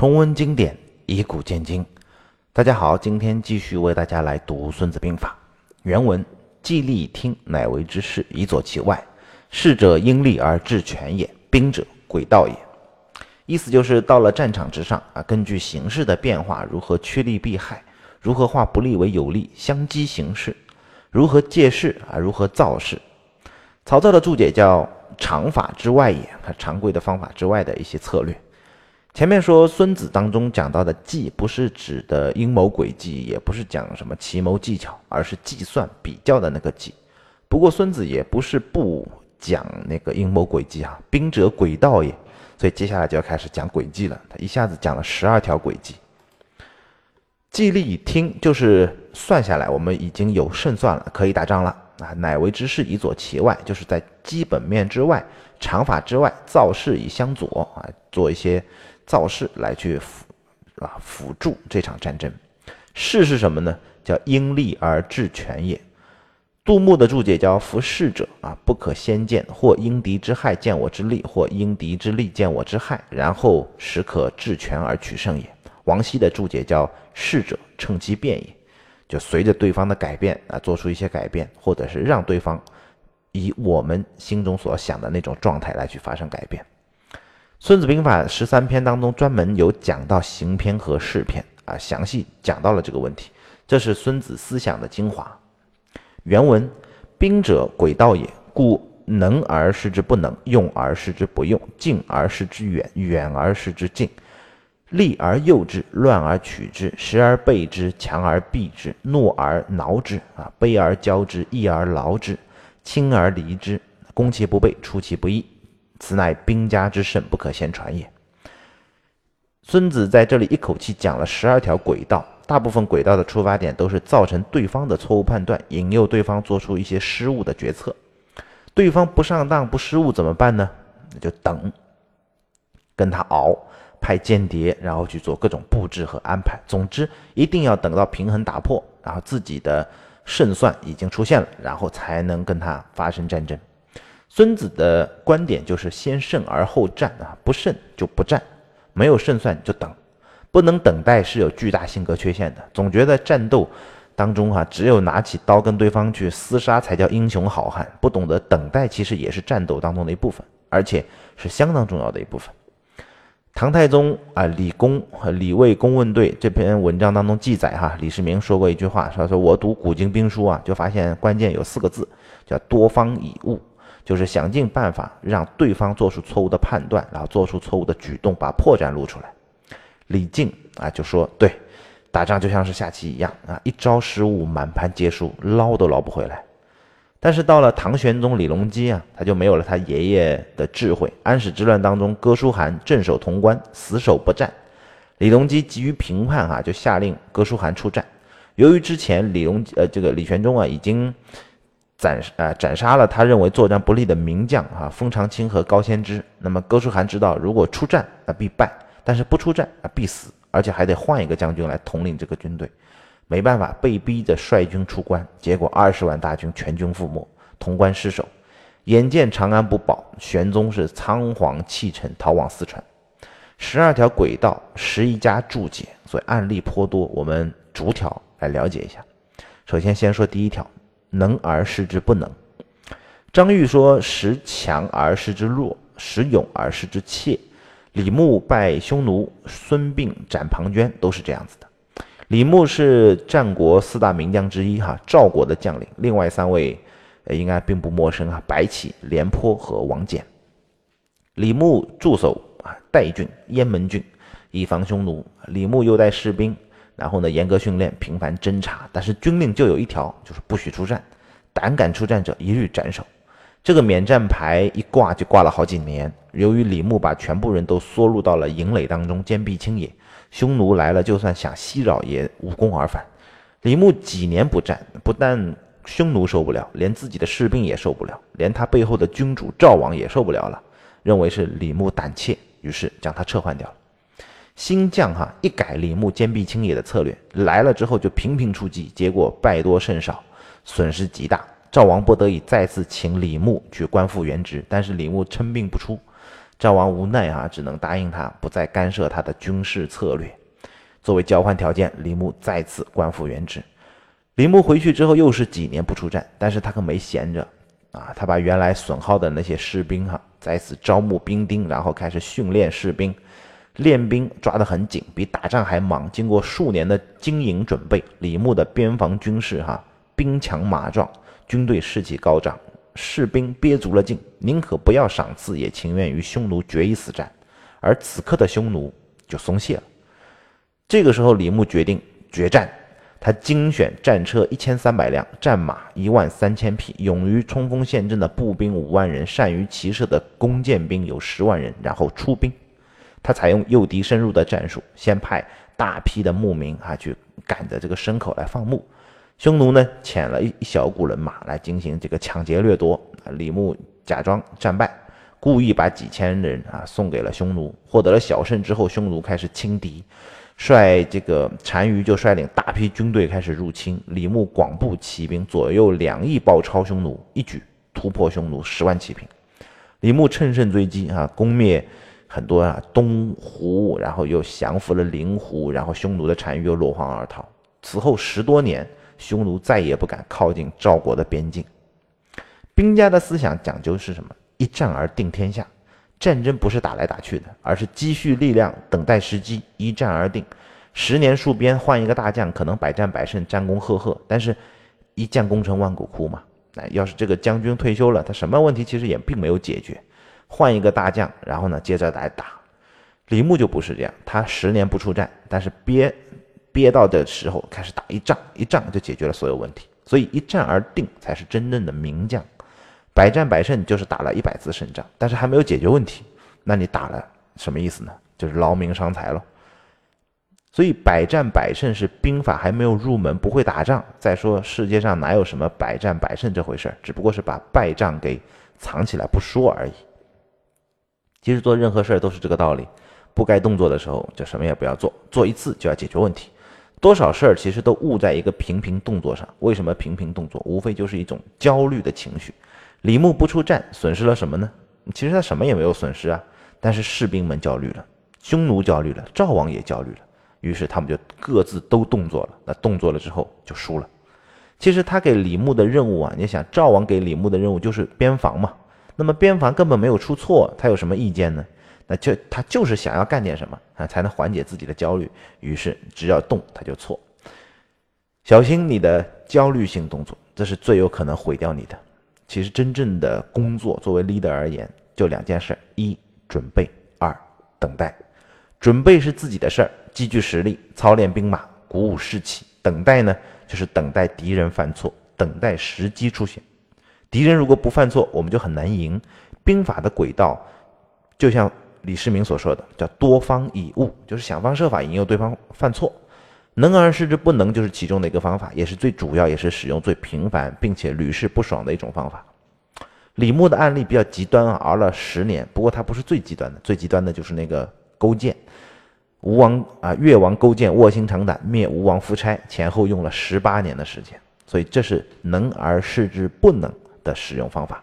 重温经典，以古鉴今。大家好，今天继续为大家来读《孙子兵法》原文：既立听，乃为之势，以佐其外。士者，因利而制权也；兵者，诡道也。意思就是到了战场之上啊，根据形势的变化，如何趋利避害，如何化不利为有利，相机形势，如何借势啊，如何造势。曹操的注解叫“常法之外也”，他常规的方法之外的一些策略。前面说《孙子》当中讲到的计，不是指的阴谋诡计，也不是讲什么奇谋技巧，而是计算比较的那个计。不过孙子也不是不讲那个阴谋诡计啊，兵者诡道也。所以接下来就要开始讲诡计了。他一下子讲了十二条诡计。计利以听，就是算下来，我们已经有胜算了，可以打仗了啊。乃为之势以佐其外，就是在基本面之外、常法之外造势以相佐啊，做一些。造势来去辅啊辅助这场战争，势是什么呢？叫因利而制权也。杜牧的注解叫服势者啊，不可先见，或因敌之害见我之利，或因敌之利见我之害，然后时可制权而取胜也。王羲的注解叫势者趁机变也，就随着对方的改变啊，做出一些改变，或者是让对方以我们心中所想的那种状态来去发生改变。孙子兵法十三篇当中专门有讲到行篇和事篇啊，详细讲到了这个问题。这是孙子思想的精华。原文：兵者，诡道也。故能而示之不能，用而示之不用，近而示之远，远而示之近。利而诱之，乱而取之，时而备之，强而避之，怒而挠之，啊，悲而骄之，义而劳之，轻而离之，攻其不备，出其不意。此乃兵家之胜，不可先传也。孙子在这里一口气讲了十二条轨道，大部分轨道的出发点都是造成对方的错误判断，引诱对方做出一些失误的决策。对方不上当、不失误怎么办呢？那就等，跟他熬，派间谍，然后去做各种布置和安排。总之，一定要等到平衡打破，然后自己的胜算已经出现了，然后才能跟他发生战争。孙子的观点就是先胜而后战啊，不胜就不战，没有胜算就等，不能等待是有巨大性格缺陷的。总觉得战斗当中哈，只有拿起刀跟对方去厮杀才叫英雄好汉，不懂得等待其实也是战斗当中的一部分，而且是相当重要的一部分。唐太宗啊，李公和李卫公问对这篇文章当中记载哈，李世民说过一句话，他说我读古今兵书啊，就发现关键有四个字，叫多方以物。就是想尽办法让对方做出错误的判断，然后做出错误的举动，把破绽露出来。李靖啊就说：“对，打仗就像是下棋一样啊，一招失误，满盘皆输，捞都捞不回来。”但是到了唐玄宗李隆基啊，他就没有了他爷爷的智慧。安史之乱当中，哥舒翰镇守潼关，死守不战。李隆基急于平叛啊，就下令哥舒翰出战。由于之前李隆呃这个李玄宗啊已经。斩啊斩杀了他认为作战不利的名将啊，封长清和高仙芝。那么哥舒翰知道，如果出战啊必败，但是不出战啊必死，而且还得换一个将军来统领这个军队。没办法，被逼着率军出关，结果二十万大军全军覆没，潼关失守。眼见长安不保，玄宗是仓皇弃城逃往四川。十二条轨道，十一家注解，所以案例颇多，我们逐条来了解一下。首先，先说第一条。能而示之不能。张玉说：“时强而示之弱，时勇而示之怯。”李牧败匈奴，孙膑斩庞涓，都是这样子的。李牧是战国四大名将之一，哈，赵国的将领。另外三位，应该并不陌生啊，白起、廉颇和王翦。李牧驻守啊代郡、雁门郡，以防匈奴。李牧又带士兵。然后呢，严格训练，频繁侦查，但是军令就有一条，就是不许出战，胆敢出战者一律斩首。这个免战牌一挂就挂了好几年。由于李牧把全部人都缩入到了营垒当中，坚壁清野，匈奴来了，就算想袭扰也无功而返。李牧几年不战，不但匈奴受不了，连自己的士兵也受不了，连他背后的君主赵王也受不了了，认为是李牧胆怯，于是将他撤换掉了。新将哈一改李牧坚壁清野的策略，来了之后就频频出击，结果败多胜少，损失极大。赵王不得已再次请李牧去官复原职，但是李牧称病不出。赵王无奈啊，只能答应他不再干涉他的军事策略。作为交换条件，李牧再次官复原职。李牧回去之后，又是几年不出战，但是他可没闲着啊！他把原来损耗的那些士兵哈，再次招募兵丁，然后开始训练士兵，练兵抓得很紧，比打仗还忙。经过数年的经营准备，李牧的边防军事哈，兵强马壮，军队士气高涨，士兵憋足了劲，宁可不要赏赐，也情愿与匈奴决一死战。而此刻的匈奴就松懈了。这个时候，李牧决定决战。他精选战车一千三百辆，战马一万三千匹，勇于冲锋陷阵的步兵五万人，善于骑射的弓箭兵有十万人，然后出兵。他采用诱敌深入的战术，先派大批的牧民啊去赶着这个牲口来放牧。匈奴呢遣了一一小股人马来进行这个抢劫掠夺。李牧假装战败，故意把几千人啊送给了匈奴，获得了小胜之后，匈奴开始轻敌。率这个单于就率领大批军队开始入侵，李牧广布骑兵，左右两翼包抄匈奴，一举突破匈奴十万骑兵。李牧乘胜追击啊，攻灭很多啊东胡，然后又降服了灵胡，然后匈奴的单于又落荒而逃。此后十多年，匈奴再也不敢靠近赵国的边境。兵家的思想讲究是什么？一战而定天下。战争不是打来打去的，而是积蓄力量，等待时机，一战而定。十年戍边，换一个大将，可能百战百胜，战功赫赫。但是，一将功成万骨枯嘛。那要是这个将军退休了，他什么问题其实也并没有解决。换一个大将，然后呢，接着来打。李牧就不是这样，他十年不出战，但是憋憋到的时候开始打一仗，一仗就解决了所有问题。所以，一战而定才是真正的名将。百战百胜就是打了一百次胜仗，但是还没有解决问题，那你打了什么意思呢？就是劳民伤财了。所以百战百胜是兵法还没有入门，不会打仗。再说世界上哪有什么百战百胜这回事？只不过是把败仗给藏起来不说而已。其实做任何事儿都是这个道理，不该动作的时候就什么也不要做，做一次就要解决问题。多少事儿其实都误在一个频频动作上。为什么频频动作？无非就是一种焦虑的情绪。李牧不出战，损失了什么呢？其实他什么也没有损失啊，但是士兵们焦虑了，匈奴焦虑了，赵王也焦虑了，于是他们就各自都动作了。那动作了之后就输了。其实他给李牧的任务啊，你想赵王给李牧的任务就是边防嘛，那么边防根本没有出错，他有什么意见呢？那就他就是想要干点什么啊，才能缓解自己的焦虑。于是只要动他就错，小心你的焦虑性动作，这是最有可能毁掉你的。其实真正的工作，作为 leader 而言，就两件事：一准备，二等待。准备是自己的事儿，积聚实力，操练兵马，鼓舞士气；等待呢，就是等待敌人犯错，等待时机出现。敌人如果不犯错，我们就很难赢。兵法的轨道，就像李世民所说的，叫多方以误，就是想方设法引诱对方犯错。能而示之不能，就是其中的一个方法，也是最主要，也是使用最频繁，并且屡试不爽的一种方法。李牧的案例比较极端啊，熬了十年。不过他不是最极端的，最极端的就是那个勾践，吴王啊，越王勾践卧薪尝胆灭吴王夫差，前后用了十八年的时间。所以这是能而示之不能的使用方法。